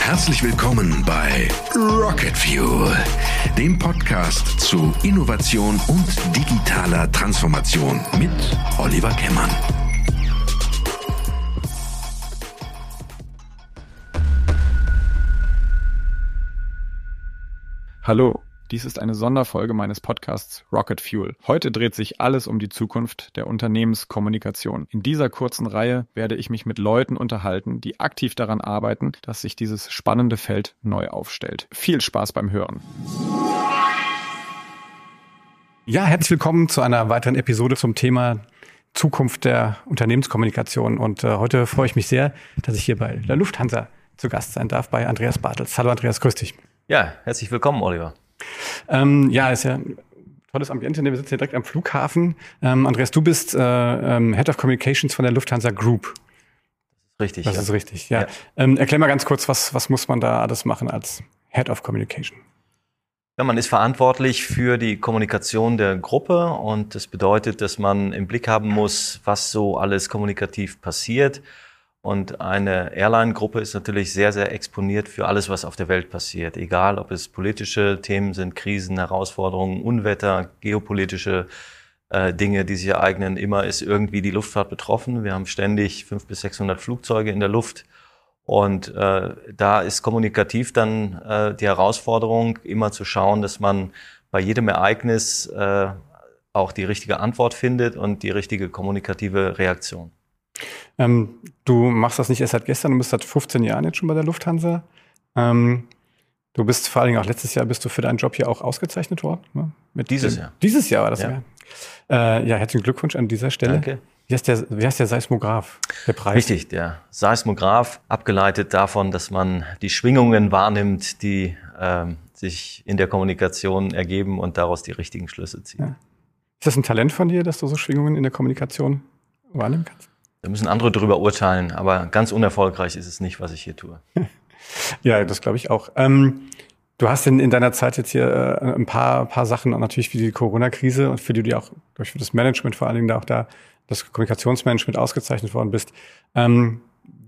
Herzlich willkommen bei Rocket Fuel, dem Podcast zu Innovation und digitaler Transformation mit Oliver Kemmern. Hallo, dies ist eine Sonderfolge meines Podcasts Rocket Fuel. Heute dreht sich alles um die Zukunft der Unternehmenskommunikation. In dieser kurzen Reihe werde ich mich mit Leuten unterhalten, die aktiv daran arbeiten, dass sich dieses spannende Feld neu aufstellt. Viel Spaß beim Hören. Ja, herzlich willkommen zu einer weiteren Episode zum Thema Zukunft der Unternehmenskommunikation. Und äh, heute freue ich mich sehr, dass ich hier bei der Lufthansa zu Gast sein darf, bei Andreas Bartels. Hallo Andreas, grüß dich. Ja, herzlich willkommen, Oliver. Ähm, ja, ist ja ein tolles Ambiente. Wir sitzen hier direkt am Flughafen. Ähm, Andreas, du bist äh, ähm, Head of Communications von der Lufthansa Group. Richtig. Das ja. ist richtig, ja. ja. Ähm, erklär mal ganz kurz, was, was muss man da alles machen als Head of Communication? Ja, man ist verantwortlich für die Kommunikation der Gruppe und das bedeutet, dass man im Blick haben muss, was so alles kommunikativ passiert und eine Airline-Gruppe ist natürlich sehr, sehr exponiert für alles, was auf der Welt passiert. Egal, ob es politische Themen sind, Krisen, Herausforderungen, Unwetter, geopolitische äh, Dinge, die sich ereignen. Immer ist irgendwie die Luftfahrt betroffen. Wir haben ständig 500 bis 600 Flugzeuge in der Luft. Und äh, da ist kommunikativ dann äh, die Herausforderung, immer zu schauen, dass man bei jedem Ereignis äh, auch die richtige Antwort findet und die richtige kommunikative Reaktion. Ähm, du machst das nicht erst seit gestern, du bist seit 15 Jahren jetzt schon bei der Lufthansa. Ähm, du bist vor allen Dingen auch letztes Jahr bist du für deinen Job hier auch ausgezeichnet worden. Ne? Mit dieses Jahr. Dieses Jahr war das ja. Äh, ja, herzlichen Glückwunsch an dieser Stelle. Danke. Wie heißt, der, wie heißt der Seismograph, der Preis? Richtig, der Seismograph, abgeleitet davon, dass man die Schwingungen wahrnimmt, die ähm, sich in der Kommunikation ergeben und daraus die richtigen Schlüsse ziehen. Ja. Ist das ein Talent von dir, dass du so Schwingungen in der Kommunikation wahrnehmen kannst? Da müssen andere darüber urteilen, aber ganz unerfolgreich ist es nicht, was ich hier tue. ja, das glaube ich auch. Ähm, du hast in, in deiner Zeit jetzt hier äh, ein paar, paar Sachen, natürlich wie die Corona-Krise und für die du auch durch das Management vor allen Dingen da auch da, das Kommunikationsmanagement ausgezeichnet worden bist. Ähm,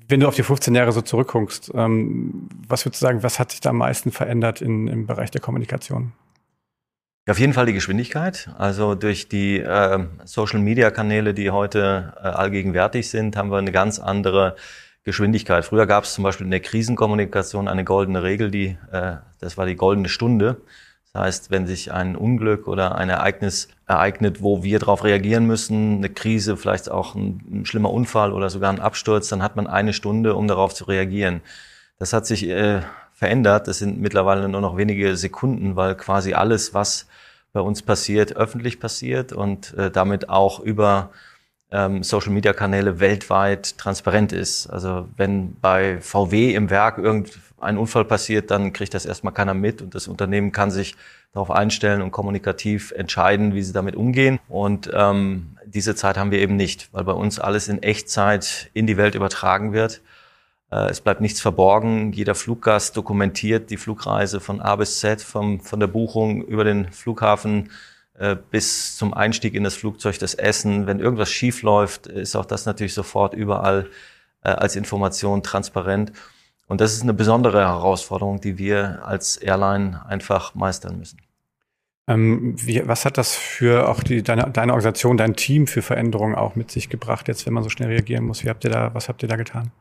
wenn du auf die 15 Jahre so zurückguckst, ähm, was würdest du sagen, was hat sich da am meisten verändert in, im Bereich der Kommunikation? Ja, auf jeden Fall die Geschwindigkeit. Also durch die äh, Social-Media-Kanäle, die heute äh, allgegenwärtig sind, haben wir eine ganz andere Geschwindigkeit. Früher gab es zum Beispiel in der Krisenkommunikation eine goldene Regel, die äh, das war die goldene Stunde. Das heißt, wenn sich ein Unglück oder ein Ereignis ereignet, wo wir darauf reagieren müssen, eine Krise, vielleicht auch ein, ein, schlimmer Unfall oder sogar ein Absturz, dann hat man eine Stunde, um darauf zu reagieren. Das hat sich äh, verändert. Das sind mittlerweile nur noch wenige Sekunden, weil quasi alles, was bei uns passiert, öffentlich passiert und äh, damit auch über ähm, Social-Media-Kanäle weltweit transparent ist. Also wenn bei VW im Werk irgendein Unfall passiert, dann kriegt das erstmal keiner mit und das Unternehmen kann sich darauf einstellen und kommunikativ entscheiden, wie sie damit umgehen. Und ähm, diese Zeit haben wir eben nicht, weil bei uns alles in Echtzeit in die Welt übertragen wird. Äh, es bleibt nichts verborgen. Jeder Fluggast dokumentiert die Flugreise von A bis Z, vom, von der Buchung über den Flughafen äh, bis zum Einstieg in das Flugzeug, das Essen. Wenn irgendwas schief läuft, ist auch das natürlich sofort überall äh, als Information transparent. Und das ist eine besondere Herausforderung, die wir als Airline einfach meistern müssen. Ähm, wie, was hat das für auch die, deine, deine Organisation, dein Team für Veränderungen auch mit sich gebracht, jetzt wenn man so schnell reagieren muss? Wie habt ihr da, was habt ihr da getan?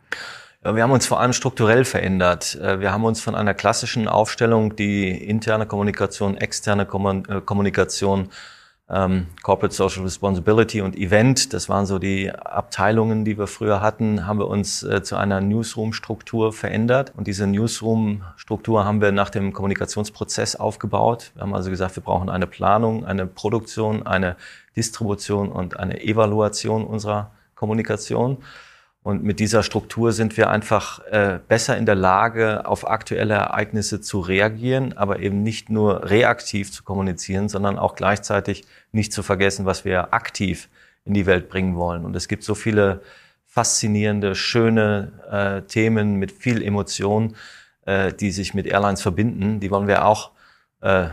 Wir haben uns vor allem strukturell verändert. Äh, wir haben uns von einer klassischen Aufstellung, die interne Kommunikation, externe äh, Kommunikation, ähm, Corporate Social Responsibility und Event, das waren so die Abteilungen, die wir früher hatten, haben wir uns äh, zu einer Newsroom-Struktur verändert. Und diese Newsroom-Struktur haben wir nach dem Kommunikationsprozess aufgebaut. Wir haben also gesagt, wir brauchen eine Planung, eine Produktion, eine Distribution und eine Evaluation unserer Kommunikation. Und mit dieser Struktur sind wir einfach äh, besser in der Lage, auf aktuelle Ereignisse zu reagieren, aber eben nicht nur reaktiv zu kommunizieren, sondern auch gleichzeitig nicht zu vergessen, was wir aktiv in die Welt bringen wollen. Und es gibt so viele faszinierende, schöne äh, Themen mit viel Emotion, äh, die sich mit Airlines verbinden. Die wollen wir auch äh,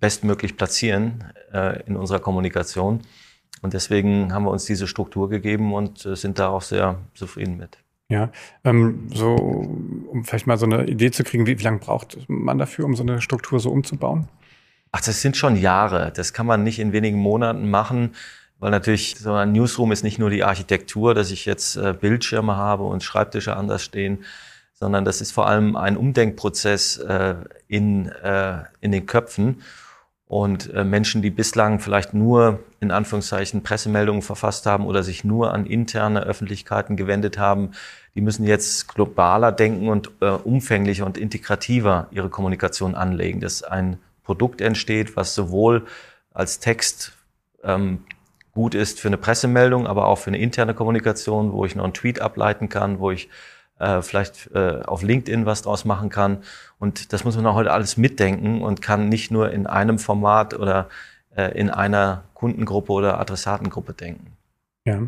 bestmöglich platzieren äh, in unserer Kommunikation. Und deswegen haben wir uns diese Struktur gegeben und äh, sind da auch sehr zufrieden mit. Ja, ähm, so, um vielleicht mal so eine Idee zu kriegen, wie, wie lange braucht man dafür, um so eine Struktur so umzubauen? Ach, das sind schon Jahre. Das kann man nicht in wenigen Monaten machen, weil natürlich so ein Newsroom ist nicht nur die Architektur, dass ich jetzt äh, Bildschirme habe und Schreibtische anders stehen, sondern das ist vor allem ein Umdenkprozess äh, in, in den Köpfen. Und äh, Menschen, die bislang vielleicht nur in Anführungszeichen Pressemeldungen verfasst haben oder sich nur an interne Öffentlichkeiten gewendet haben, die müssen jetzt globaler denken und äh, umfänglicher und integrativer ihre Kommunikation anlegen, dass ein Produkt entsteht, was sowohl als Text ähm, gut ist für eine Pressemeldung, aber auch für eine interne Kommunikation, wo ich noch einen Tweet ableiten kann, wo ich äh, vielleicht äh, auf LinkedIn was draus machen kann. Und das muss man auch heute alles mitdenken und kann nicht nur in einem Format oder äh, in einer Kundengruppe oder Adressatengruppe denken. Ja.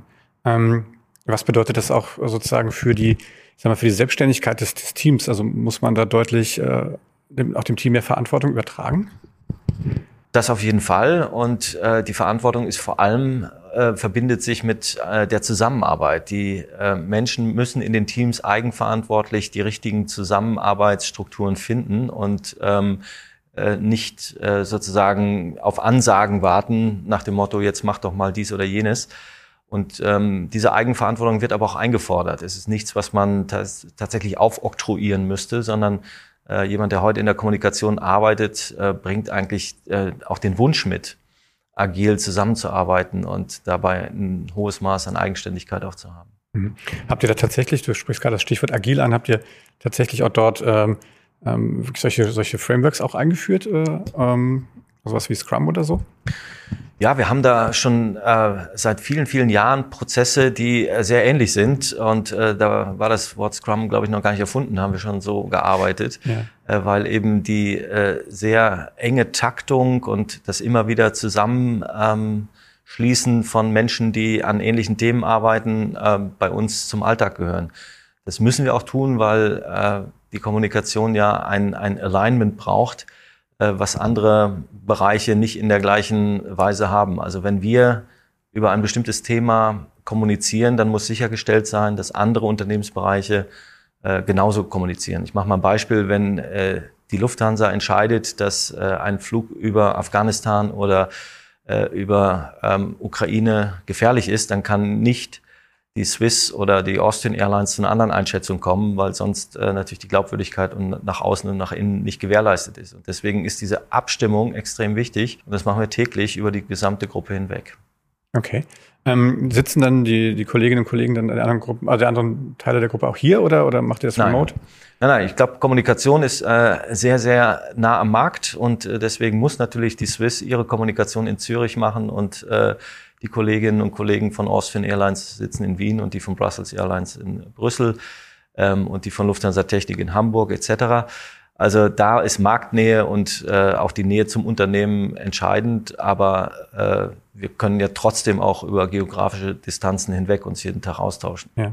Ähm, was bedeutet das auch sozusagen für die, ich sag mal, für die Selbstständigkeit des, des Teams? Also muss man da deutlich äh, dem, auch dem Team mehr Verantwortung übertragen? Das auf jeden Fall. Und äh, die Verantwortung ist vor allem äh, verbindet sich mit äh, der Zusammenarbeit. Die äh, Menschen müssen in den Teams eigenverantwortlich die richtigen Zusammenarbeitsstrukturen finden und ähm, äh, nicht äh, sozusagen auf Ansagen warten nach dem Motto, jetzt mach doch mal dies oder jenes. Und ähm, diese Eigenverantwortung wird aber auch eingefordert. Es ist nichts, was man tatsächlich aufoktroyieren müsste, sondern äh, jemand, der heute in der Kommunikation arbeitet, bringt eigentlich auch den Wunsch mit, agil zusammenzuarbeiten und dabei ein hohes Maß an Eigenständigkeit auch zu haben. Mhm. Habt ihr da tatsächlich, du sprichst gerade das Stichwort agil an, habt ihr tatsächlich auch dort ähm, ähm, solche, solche Frameworks auch eingeführt, äh, ähm, sowas wie Scrum oder so? Ja, wir haben da schon äh, seit vielen, vielen Jahren Prozesse, die äh, sehr ähnlich sind. Und äh, da war das Wort Scrum, glaube ich, noch gar nicht erfunden, haben wir schon so gearbeitet, ja. äh, weil eben die äh, sehr enge Taktung und das immer wieder Zusammenschließen ähm, von Menschen, die an ähnlichen Themen arbeiten, äh, bei uns zum Alltag gehören. Das müssen wir auch tun, weil äh, die Kommunikation ja ein, ein Alignment braucht was andere Bereiche nicht in der gleichen Weise haben. Also wenn wir über ein bestimmtes Thema kommunizieren, dann muss sichergestellt sein, dass andere Unternehmensbereiche äh, genauso kommunizieren. Ich mache mal ein Beispiel, wenn äh, die Lufthansa entscheidet, dass äh, ein Flug über Afghanistan oder äh, über ähm, Ukraine gefährlich ist, dann kann nicht die Swiss oder die Austrian Airlines zu einer anderen Einschätzung kommen, weil sonst äh, natürlich die Glaubwürdigkeit und nach außen und nach innen nicht gewährleistet ist. Und deswegen ist diese Abstimmung extrem wichtig und das machen wir täglich über die gesamte Gruppe hinweg. Okay. Ähm, sitzen dann die, die Kolleginnen und Kollegen dann in anderen Gruppen, also die anderen Teile der Gruppe auch hier oder, oder macht ihr das nein. remote? Nein, nein, ich glaube, Kommunikation ist äh, sehr, sehr nah am Markt und äh, deswegen muss natürlich die Swiss ihre Kommunikation in Zürich machen und äh, die Kolleginnen und Kollegen von Austrian Airlines sitzen in Wien und die von Brussels Airlines in Brüssel ähm, und die von Lufthansa Technik in Hamburg etc. Also da ist Marktnähe und äh, auch die Nähe zum Unternehmen entscheidend, aber äh, wir können ja trotzdem auch über geografische Distanzen hinweg uns jeden Tag austauschen. Ja.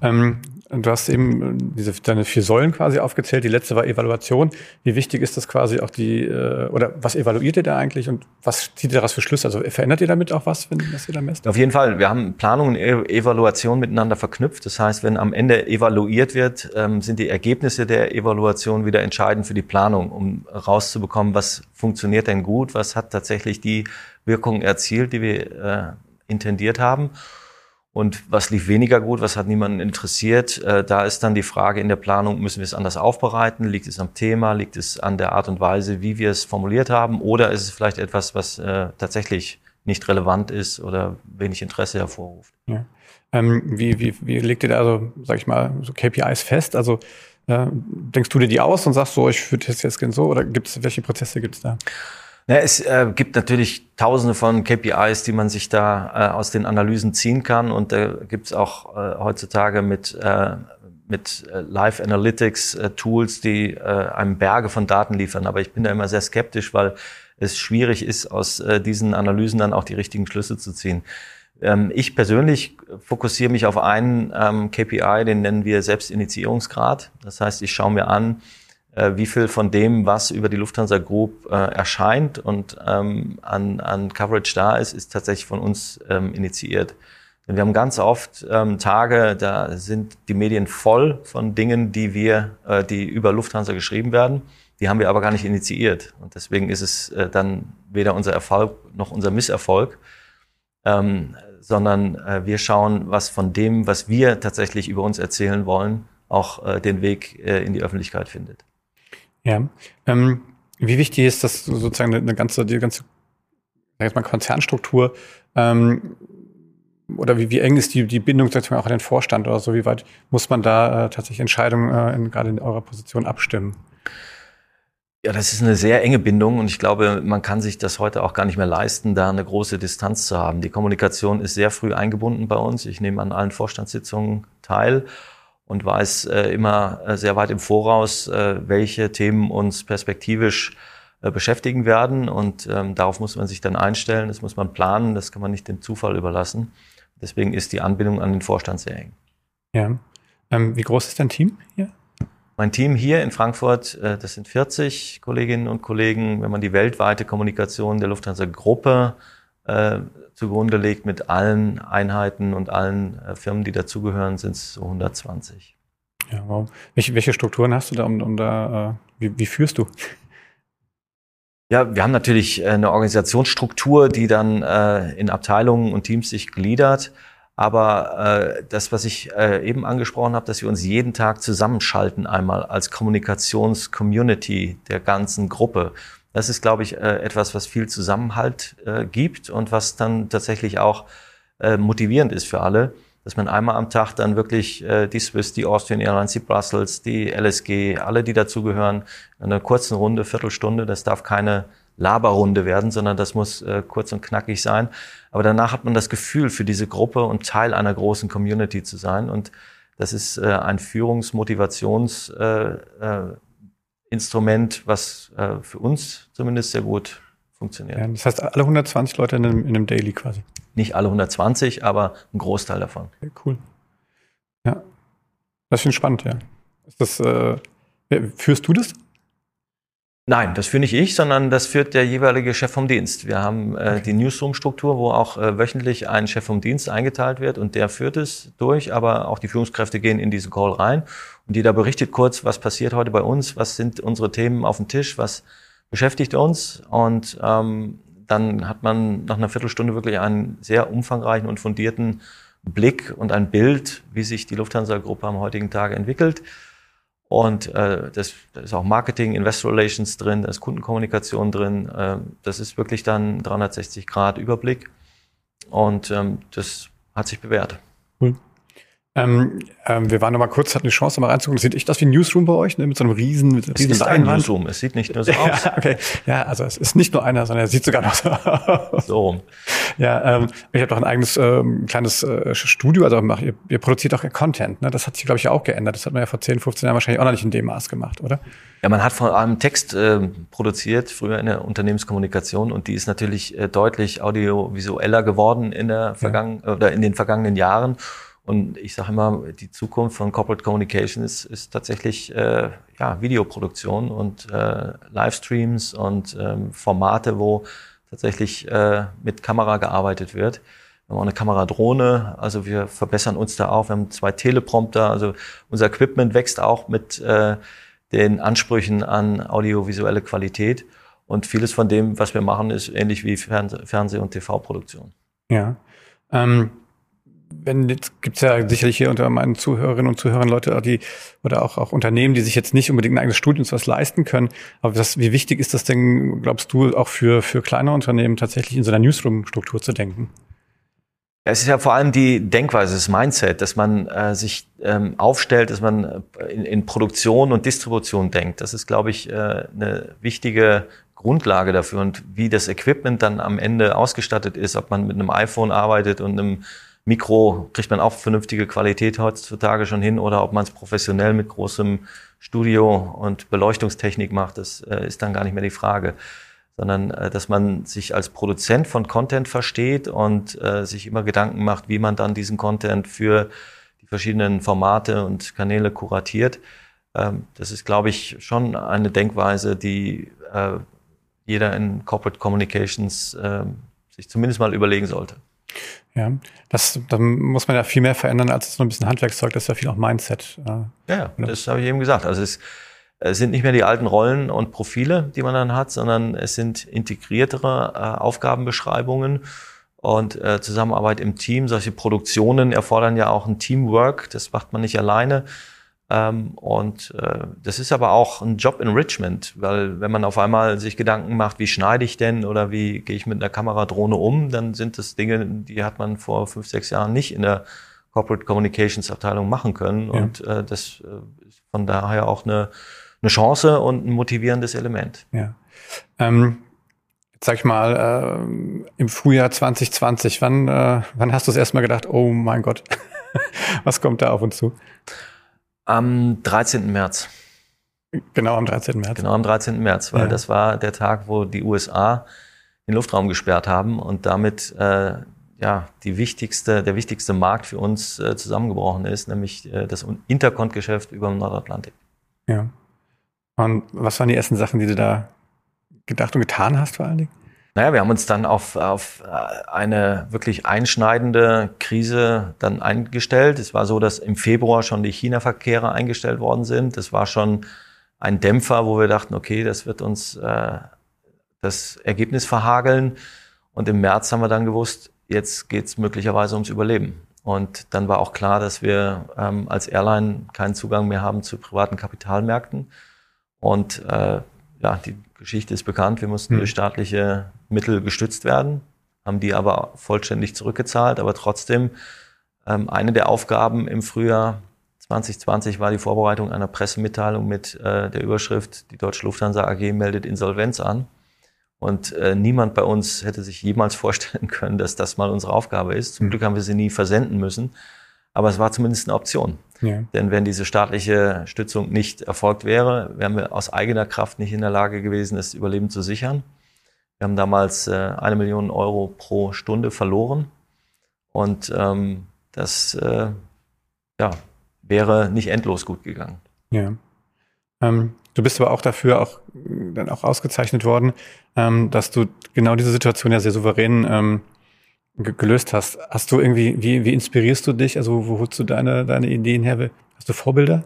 Ähm, du hast eben äh, diese deine vier Säulen quasi aufgezählt. Die letzte war Evaluation. Wie wichtig ist das quasi auch die äh, oder was evaluiert ihr da eigentlich und was zieht ihr daraus für Schlüsse? Also verändert ihr damit auch was, wenn was ihr da messt? Auf jeden Fall. Wir haben Planung und e Evaluation miteinander verknüpft. Das heißt, wenn am Ende evaluiert wird, ähm, sind die Ergebnisse der Evaluation wieder entscheidend für die Planung, um rauszubekommen, was funktioniert denn gut, was hat tatsächlich die Wirkung erzielt, die wir äh, intendiert haben. Und was lief weniger gut, was hat niemanden interessiert? Äh, da ist dann die Frage in der Planung, müssen wir es anders aufbereiten? Liegt es am Thema? Liegt es an der Art und Weise, wie wir es formuliert haben? Oder ist es vielleicht etwas, was äh, tatsächlich nicht relevant ist oder wenig Interesse hervorruft? Ja. Ähm, wie, wie, wie legt ihr da also, sag ich mal, so KPIs fest? Also äh, denkst du dir die aus und sagst so, ich würde das jetzt gerne so? Oder gibt's, welche Prozesse gibt es da? Ja, es äh, gibt natürlich tausende von KPIs, die man sich da äh, aus den Analysen ziehen kann. Und da äh, gibt es auch heutzutage mit, äh, mit äh, Live Analytics äh, Tools, die einem Berge von Daten liefern. Aber ich bin da immer sehr skeptisch, weil es schwierig ist, aus diesen Analysen dann auch die richtigen Schlüsse zu ziehen. Ähm, ich persönlich fokussiere mich auf einen ähm, KPI, den nennen wir Selbstinitiierungsgrad. Das heißt, ich schaue mir an, wie viel von dem, was über die Lufthansa Group äh, erscheint und ähm, an, an Coverage da ist, ist tatsächlich von uns ähm, initiiert. Denn wir haben ganz oft ähm, Tage, da sind die Medien voll von Dingen, die wir, äh, die über Lufthansa geschrieben werden. Die haben wir aber gar nicht initiiert. Und deswegen ist es äh, dann weder unser Erfolg noch unser Misserfolg, ähm, sondern äh, wir schauen, was von dem, was wir tatsächlich über uns erzählen wollen, auch äh, den Weg äh, in die Öffentlichkeit findet. Ja. Ähm, wie wichtig ist das sozusagen eine ganze, die ganze, sag ich mal, Konzernstruktur? Ähm, oder wie, wie eng ist die, die Bindung sozusagen auch an den Vorstand oder so? Wie weit muss man da äh, tatsächlich Entscheidungen äh, in, gerade in eurer Position abstimmen? Ja, das ist eine sehr enge Bindung und ich glaube, man kann sich das heute auch gar nicht mehr leisten, da eine große Distanz zu haben. Die Kommunikation ist sehr früh eingebunden bei uns. Ich nehme an allen Vorstandssitzungen teil und weiß äh, immer äh, sehr weit im Voraus, äh, welche Themen uns perspektivisch äh, beschäftigen werden. Und ähm, darauf muss man sich dann einstellen, das muss man planen, das kann man nicht dem Zufall überlassen. Deswegen ist die Anbindung an den Vorstand sehr eng. Ja. Ähm, wie groß ist dein Team hier? Mein Team hier in Frankfurt, äh, das sind 40 Kolleginnen und Kollegen. Wenn man die weltweite Kommunikation der Lufthansa-Gruppe äh, zugrunde legt mit allen Einheiten und allen äh, Firmen, die dazugehören, sind es so 120. Ja, wow. Welche, welche Strukturen hast du da, um, um da, äh, wie, wie führst du? Ja, wir haben natürlich äh, eine Organisationsstruktur, die dann äh, in Abteilungen und Teams sich gliedert. Aber äh, das, was ich äh, eben angesprochen habe, dass wir uns jeden Tag zusammenschalten einmal als Kommunikationscommunity der ganzen Gruppe. Das ist, glaube ich, äh, etwas, was viel Zusammenhalt äh, gibt und was dann tatsächlich auch äh, motivierend ist für alle, dass man einmal am Tag dann wirklich die Swiss, die Austrian Airlines, die Brussels, die LSG, alle, die dazugehören, in einer kurzen Runde, Viertelstunde, das darf keine Laberrunde werden, sondern das muss kurz und knackig sein. Aber danach hat man das Gefühl, für diese Gruppe und Teil einer großen Community zu sein. Und das ist äh, ein Führungsmotivations äh, äh, Instrument, was äh, für uns zumindest sehr gut funktioniert. Ja, das heißt, alle 120 Leute in einem, in einem Daily quasi. Nicht alle 120, aber ein Großteil davon. Okay, cool. Ja. Das finde ich spannend, ja. Ist das, äh, führst du das? Nein, das führe nicht ich, sondern das führt der jeweilige Chef vom Dienst. Wir haben äh, die Newsroom-Struktur, wo auch äh, wöchentlich ein Chef vom Dienst eingeteilt wird und der führt es durch, aber auch die Führungskräfte gehen in diesen Call rein und jeder berichtet kurz, was passiert heute bei uns, was sind unsere Themen auf dem Tisch, was beschäftigt uns und ähm, dann hat man nach einer Viertelstunde wirklich einen sehr umfangreichen und fundierten Blick und ein Bild, wie sich die Lufthansa-Gruppe am heutigen Tag entwickelt. Und äh, das, da ist auch Marketing, Investor Relations drin, da ist Kundenkommunikation drin. Äh, das ist wirklich dann 360 Grad Überblick. Und ähm, das hat sich bewährt. Cool. Ähm, ähm, wir waren noch mal kurz, hatten die Chance, mal reinzugucken. Sieht echt aus wie ein Newsroom bei euch, ne? mit so einem riesen, mit es riesen ist ein Newsroom. Es sieht nicht nur so aus. ja, okay. ja, also es ist nicht nur einer, sondern er sieht sogar noch so aus. So rum. Ja, ähm, ich habe doch ein eigenes ähm, kleines äh, Studio, also macht, ihr, ihr produziert auch Content. Ne? Das hat sich, glaube ich, auch geändert. Das hat man ja vor 10, 15 Jahren wahrscheinlich auch noch nicht in dem Maß gemacht, oder? Ja, man hat vor allem Text äh, produziert, früher in der Unternehmenskommunikation und die ist natürlich äh, deutlich audiovisueller geworden in der vergangen ja. oder in den vergangenen Jahren. Und ich sage immer, die Zukunft von Corporate Communication ist, ist tatsächlich äh, ja, Videoproduktion und äh, Livestreams und ähm, Formate, wo tatsächlich äh, mit Kamera gearbeitet wird. Wir haben auch eine Kameradrohne, also wir verbessern uns da auch. Wir haben zwei Teleprompter, also unser Equipment wächst auch mit äh, den Ansprüchen an audiovisuelle Qualität. Und vieles von dem, was wir machen, ist ähnlich wie Fernseh- und TV-Produktion. Ja. Ähm, wenn jetzt gibt's ja sicherlich hier unter meinen Zuhörerinnen und Zuhörern Leute, die oder auch, auch Unternehmen, die sich jetzt nicht unbedingt ein eigenes Studium was leisten können. Aber das, wie wichtig ist das denn, glaubst du, auch für, für kleine Unternehmen tatsächlich in so einer Newsroom-Struktur zu denken? Es ist ja vor allem die Denkweise, das Mindset, dass man äh, sich ähm, aufstellt, dass man äh, in, in Produktion und Distribution denkt. Das ist, glaube ich, äh, eine wichtige Grundlage dafür. Und wie das Equipment dann am Ende ausgestattet ist, ob man mit einem iPhone arbeitet und einem Mikro kriegt man auch vernünftige Qualität heutzutage schon hin oder ob man es professionell mit großem Studio und Beleuchtungstechnik macht, das äh, ist dann gar nicht mehr die Frage, sondern äh, dass man sich als Produzent von Content versteht und äh, sich immer Gedanken macht, wie man dann diesen Content für die verschiedenen Formate und Kanäle kuratiert. Ähm, das ist, glaube ich, schon eine Denkweise, die äh, jeder in Corporate Communications äh, sich zumindest mal überlegen sollte. Ja, das, da muss man ja viel mehr verändern als so ein bisschen Handwerkszeug, das ist ja viel auch Mindset. Äh, ja, das habe ich eben gesagt. Also es, es sind nicht mehr die alten Rollen und Profile, die man dann hat, sondern es sind integriertere äh, Aufgabenbeschreibungen und äh, Zusammenarbeit im Team. Solche Produktionen erfordern ja auch ein Teamwork. Das macht man nicht alleine. Ähm, und äh, das ist aber auch ein Job Enrichment, weil wenn man auf einmal sich Gedanken macht, wie schneide ich denn oder wie gehe ich mit einer Kameradrohne um, dann sind das Dinge, die hat man vor fünf, sechs Jahren nicht in der Corporate Communications Abteilung machen können. Ja. Und äh, das äh, ist von daher auch eine, eine Chance und ein motivierendes Element. Ja. Ähm sag ich mal, äh, im Frühjahr 2020, wann, äh, wann hast du es erstmal gedacht, oh mein Gott, was kommt da auf uns zu? Am 13. März. Genau am 13. März. Genau am 13. März, weil ja. das war der Tag, wo die USA den Luftraum gesperrt haben und damit äh, ja die wichtigste, der wichtigste Markt für uns äh, zusammengebrochen ist, nämlich äh, das Interkont-Geschäft über dem Nordatlantik. Ja. Und was waren die ersten Sachen, die du da gedacht und getan hast vor allen Dingen? Naja, wir haben uns dann auf, auf äh, eine wirklich einschneidende Krise dann eingestellt. Es war so, dass im Februar schon die China-Verkehre eingestellt worden sind. Das war schon ein Dämpfer, wo wir dachten, okay, das wird uns äh, das Ergebnis verhageln. Und im März haben wir dann gewusst, jetzt geht es möglicherweise ums Überleben. Und dann war auch klar, dass wir ähm, als Airline keinen Zugang mehr haben zu privaten Kapitalmärkten. Und äh, ja, die Geschichte ist bekannt. Wir mussten hm. durch staatliche Mittel gestützt werden, haben die aber vollständig zurückgezahlt. Aber trotzdem, ähm, eine der Aufgaben im Frühjahr 2020 war die Vorbereitung einer Pressemitteilung mit äh, der Überschrift, die Deutsche Lufthansa AG meldet Insolvenz an. Und äh, niemand bei uns hätte sich jemals vorstellen können, dass das mal unsere Aufgabe ist. Zum hm. Glück haben wir sie nie versenden müssen. Aber es war zumindest eine Option. Ja. Denn wenn diese staatliche Stützung nicht erfolgt wäre, wären wir aus eigener Kraft nicht in der Lage gewesen, das Überleben zu sichern. Wir haben damals äh, eine Million Euro pro Stunde verloren. Und ähm, das äh, ja, wäre nicht endlos gut gegangen. Ja. Ähm, du bist aber auch dafür auch dann auch ausgezeichnet worden, ähm, dass du genau diese Situation ja sehr souverän ähm, gelöst hast. Hast du irgendwie, wie, wie inspirierst du dich? Also wo holst du deine, deine Ideen her? Hast du Vorbilder?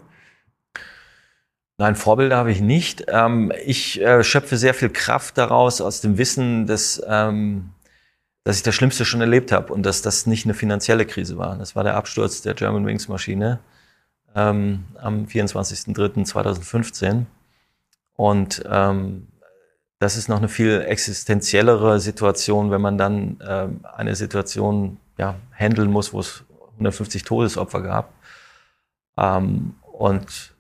Nein, Vorbilder habe ich nicht. Ähm, ich äh, schöpfe sehr viel Kraft daraus aus dem Wissen, dass, ähm, dass ich das Schlimmste schon erlebt habe und dass das nicht eine finanzielle Krise war. Das war der Absturz der German Wings Maschine ähm, am 24.03.2015. Und das ist noch eine viel existenziellere Situation, wenn man dann äh, eine Situation ja, handeln muss, wo es 150 Todesopfer gab. Ähm, und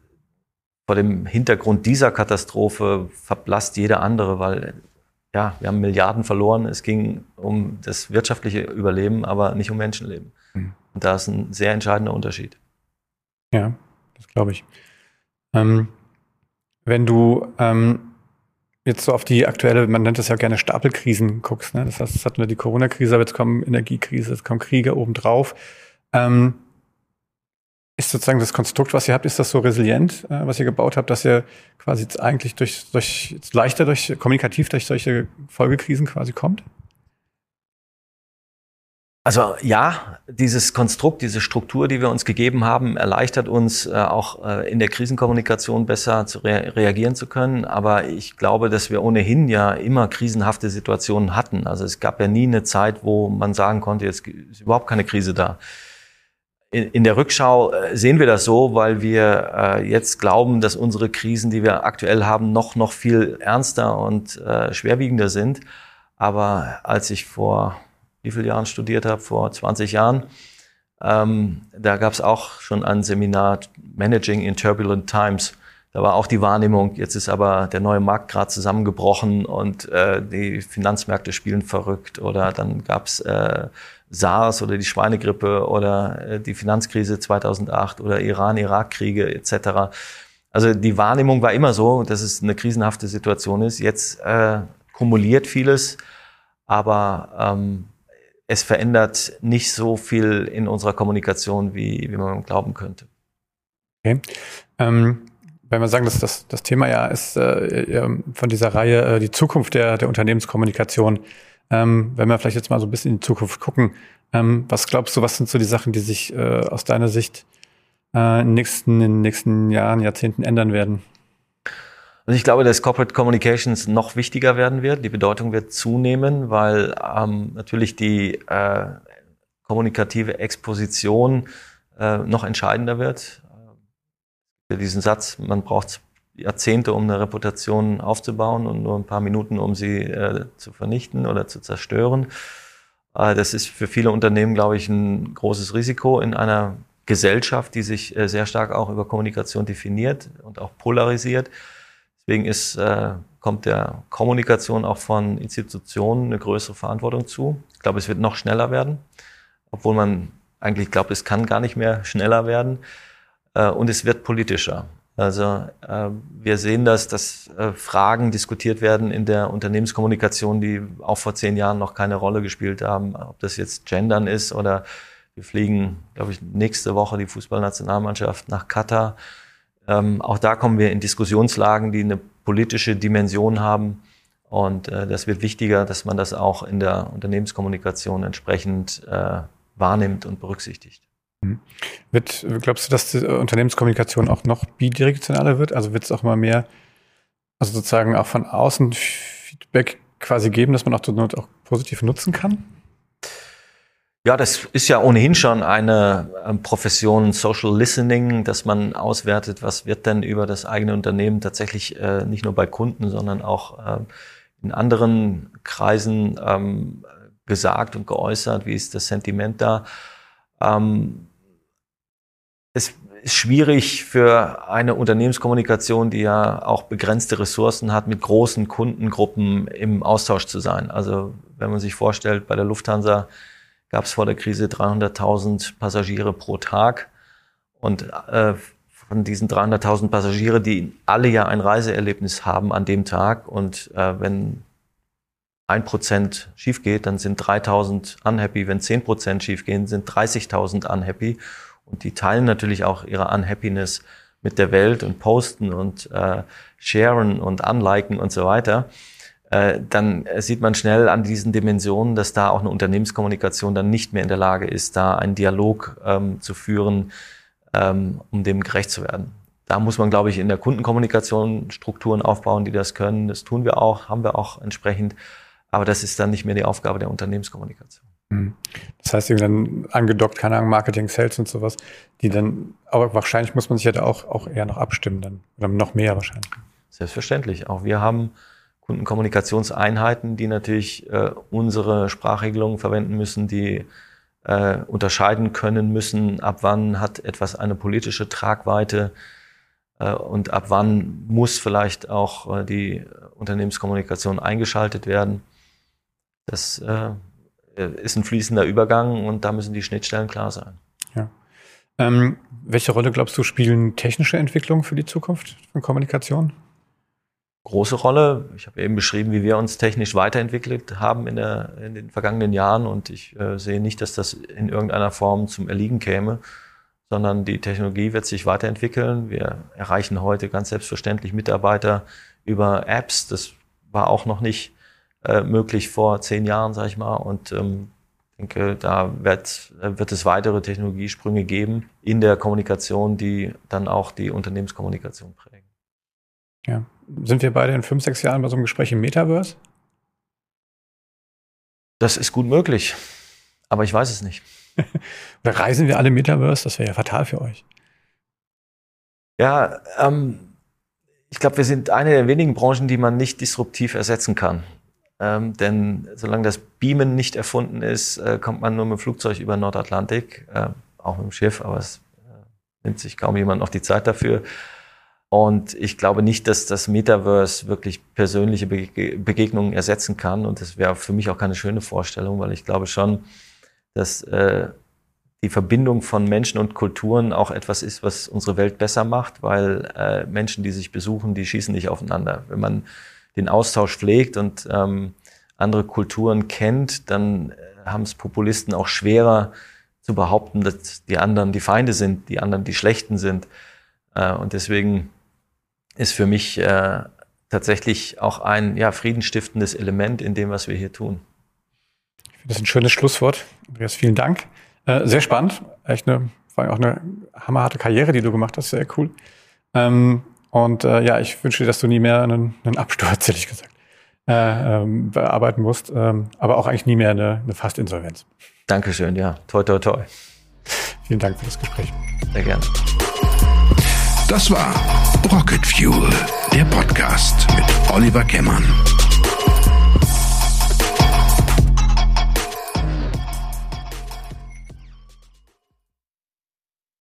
vor dem Hintergrund dieser Katastrophe verblasst jeder andere, weil ja, wir haben Milliarden verloren. Es ging um das wirtschaftliche Überleben, aber nicht um Menschenleben. Mhm. Und da ist ein sehr entscheidender Unterschied. Ja, das glaube ich. Ähm, wenn du ähm, jetzt so auf die aktuelle, man nennt das ja gerne Stapelkrisen guckst, ne? das heißt, jetzt hatten wir die Corona-Krise, aber jetzt kommen Energiekrise, jetzt kommen Kriege obendrauf. Ähm, ist sozusagen das Konstrukt, was ihr habt, ist das so resilient, äh, was ihr gebaut habt, dass ihr quasi jetzt eigentlich durch, durch leichter durch kommunikativ durch solche Folgekrisen quasi kommt? Also ja, dieses Konstrukt, diese Struktur, die wir uns gegeben haben, erleichtert uns äh, auch äh, in der Krisenkommunikation besser zu rea reagieren zu können. Aber ich glaube, dass wir ohnehin ja immer krisenhafte Situationen hatten. Also es gab ja nie eine Zeit, wo man sagen konnte, jetzt ist überhaupt keine Krise da. In, in der Rückschau äh, sehen wir das so, weil wir äh, jetzt glauben, dass unsere Krisen, die wir aktuell haben, noch, noch viel ernster und äh, schwerwiegender sind. Aber als ich vor wie viele Jahren studiert habe, vor 20 Jahren. Ähm, da gab es auch schon ein Seminar Managing in Turbulent Times. Da war auch die Wahrnehmung, jetzt ist aber der neue Markt gerade zusammengebrochen und äh, die Finanzmärkte spielen verrückt. Oder dann gab es äh, SARS oder die Schweinegrippe oder äh, die Finanzkrise 2008 oder Iran-Irak-Kriege etc. Also die Wahrnehmung war immer so, dass es eine krisenhafte Situation ist. Jetzt äh, kumuliert vieles, aber ähm, es verändert nicht so viel in unserer Kommunikation, wie, wie man glauben könnte. Okay. Ähm, wenn wir sagen, dass das, das Thema ja ist äh, von dieser Reihe äh, die Zukunft der, der Unternehmenskommunikation. Ähm, wenn wir vielleicht jetzt mal so ein bisschen in die Zukunft gucken, ähm, was glaubst du, was sind so die Sachen, die sich äh, aus deiner Sicht äh, in, nächsten, in den nächsten Jahren, Jahrzehnten ändern werden? Also ich glaube, dass Corporate Communications noch wichtiger werden wird. Die Bedeutung wird zunehmen, weil ähm, natürlich die äh, kommunikative Exposition äh, noch entscheidender wird. Äh, diesen Satz, man braucht Jahrzehnte, um eine Reputation aufzubauen und nur ein paar Minuten, um sie äh, zu vernichten oder zu zerstören. Äh, das ist für viele Unternehmen, glaube ich, ein großes Risiko in einer Gesellschaft, die sich äh, sehr stark auch über Kommunikation definiert und auch polarisiert. Deswegen ist, äh, kommt der Kommunikation auch von Institutionen eine größere Verantwortung zu. Ich glaube, es wird noch schneller werden, obwohl man eigentlich glaubt, es kann gar nicht mehr schneller werden. Äh, und es wird politischer. Also äh, wir sehen das, dass Fragen diskutiert werden in der Unternehmenskommunikation, die auch vor zehn Jahren noch keine Rolle gespielt haben. Ob das jetzt Gendern ist oder wir fliegen, glaube ich, nächste Woche die Fußballnationalmannschaft nach Katar. Ähm, auch da kommen wir in Diskussionslagen, die eine politische Dimension haben. Und äh, das wird wichtiger, dass man das auch in der Unternehmenskommunikation entsprechend äh, wahrnimmt und berücksichtigt. Mhm. Wird, glaubst du, dass die Unternehmenskommunikation auch noch bidirektionaler wird? Also wird es auch mal mehr, also sozusagen auch von außen Feedback quasi geben, dass man auch, auch positiv nutzen kann? Ja, das ist ja ohnehin schon eine ähm, Profession Social Listening, dass man auswertet, was wird denn über das eigene Unternehmen tatsächlich äh, nicht nur bei Kunden, sondern auch äh, in anderen Kreisen ähm, gesagt und geäußert, wie ist das Sentiment da. Ähm, es ist schwierig für eine Unternehmenskommunikation, die ja auch begrenzte Ressourcen hat, mit großen Kundengruppen im Austausch zu sein. Also wenn man sich vorstellt, bei der Lufthansa gab es vor der Krise 300.000 Passagiere pro Tag. Und äh, von diesen 300.000 Passagiere, die alle ja ein Reiseerlebnis haben an dem Tag. Und äh, wenn ein Prozent schief geht, dann sind 3.000 unhappy. Wenn 10 Prozent schief gehen, sind 30.000 unhappy. Und die teilen natürlich auch ihre Unhappiness mit der Welt und posten und äh, sharen und unliken und so weiter. Äh, dann sieht man schnell an diesen Dimensionen, dass da auch eine Unternehmenskommunikation dann nicht mehr in der Lage ist, da einen Dialog ähm, zu führen, ähm, um dem gerecht zu werden. Da muss man, glaube ich, in der Kundenkommunikation Strukturen aufbauen, die das können. Das tun wir auch, haben wir auch entsprechend. Aber das ist dann nicht mehr die Aufgabe der Unternehmenskommunikation. Hm. Das heißt, dann angedockt, keine Ahnung, Marketing, Sales und sowas, die dann, aber wahrscheinlich muss man sich ja da auch, auch eher noch abstimmen dann. Oder noch mehr wahrscheinlich. Selbstverständlich. Auch wir haben Kundenkommunikationseinheiten, die natürlich äh, unsere Sprachregelungen verwenden müssen, die äh, unterscheiden können müssen, ab wann hat etwas eine politische Tragweite äh, und ab wann muss vielleicht auch äh, die Unternehmenskommunikation eingeschaltet werden. Das äh, ist ein fließender Übergang und da müssen die Schnittstellen klar sein. Ja. Ähm, welche Rolle glaubst du spielen technische Entwicklungen für die Zukunft von Kommunikation? Große Rolle. Ich habe eben beschrieben, wie wir uns technisch weiterentwickelt haben in, der, in den vergangenen Jahren und ich äh, sehe nicht, dass das in irgendeiner Form zum Erliegen käme, sondern die Technologie wird sich weiterentwickeln. Wir erreichen heute ganz selbstverständlich Mitarbeiter über Apps. Das war auch noch nicht äh, möglich vor zehn Jahren, sage ich mal. Und ähm, denke, da wird, wird es weitere Technologiesprünge geben in der Kommunikation, die dann auch die Unternehmenskommunikation prägen. Ja. Sind wir beide in fünf, sechs Jahren bei so einem Gespräch im Metaverse? Das ist gut möglich. Aber ich weiß es nicht. Oder reisen wir alle im Metaverse? Das wäre ja fatal für euch. Ja, ähm, ich glaube, wir sind eine der wenigen Branchen, die man nicht disruptiv ersetzen kann. Ähm, denn solange das Beamen nicht erfunden ist, äh, kommt man nur mit dem Flugzeug über Nordatlantik, äh, auch mit dem Schiff, aber es äh, nimmt sich kaum jemand noch die Zeit dafür. Und ich glaube nicht, dass das Metaverse wirklich persönliche Begegnungen ersetzen kann. Und das wäre für mich auch keine schöne Vorstellung, weil ich glaube schon, dass äh, die Verbindung von Menschen und Kulturen auch etwas ist, was unsere Welt besser macht, weil äh, Menschen, die sich besuchen, die schießen nicht aufeinander. Wenn man den Austausch pflegt und ähm, andere Kulturen kennt, dann äh, haben es Populisten auch schwerer zu behaupten, dass die anderen die Feinde sind, die anderen die Schlechten sind. Äh, und deswegen ist für mich äh, tatsächlich auch ein ja, friedensstiftendes Element in dem, was wir hier tun. Ich finde das ein schönes Schlusswort. Andreas, vielen Dank. Äh, sehr spannend. Echt eine, vor allem auch eine hammerharte Karriere, die du gemacht hast. Sehr cool. Ähm, und äh, ja, ich wünsche dir, dass du nie mehr einen, einen Absturz, ehrlich gesagt, äh, ähm, bearbeiten musst. Ähm, aber auch eigentlich nie mehr eine, eine Fastinsolvenz. Dankeschön, ja. Toi, toi, toi. Vielen Dank für das Gespräch. Sehr gerne. Das war Rocket Fuel, der Podcast mit Oliver Kemmern.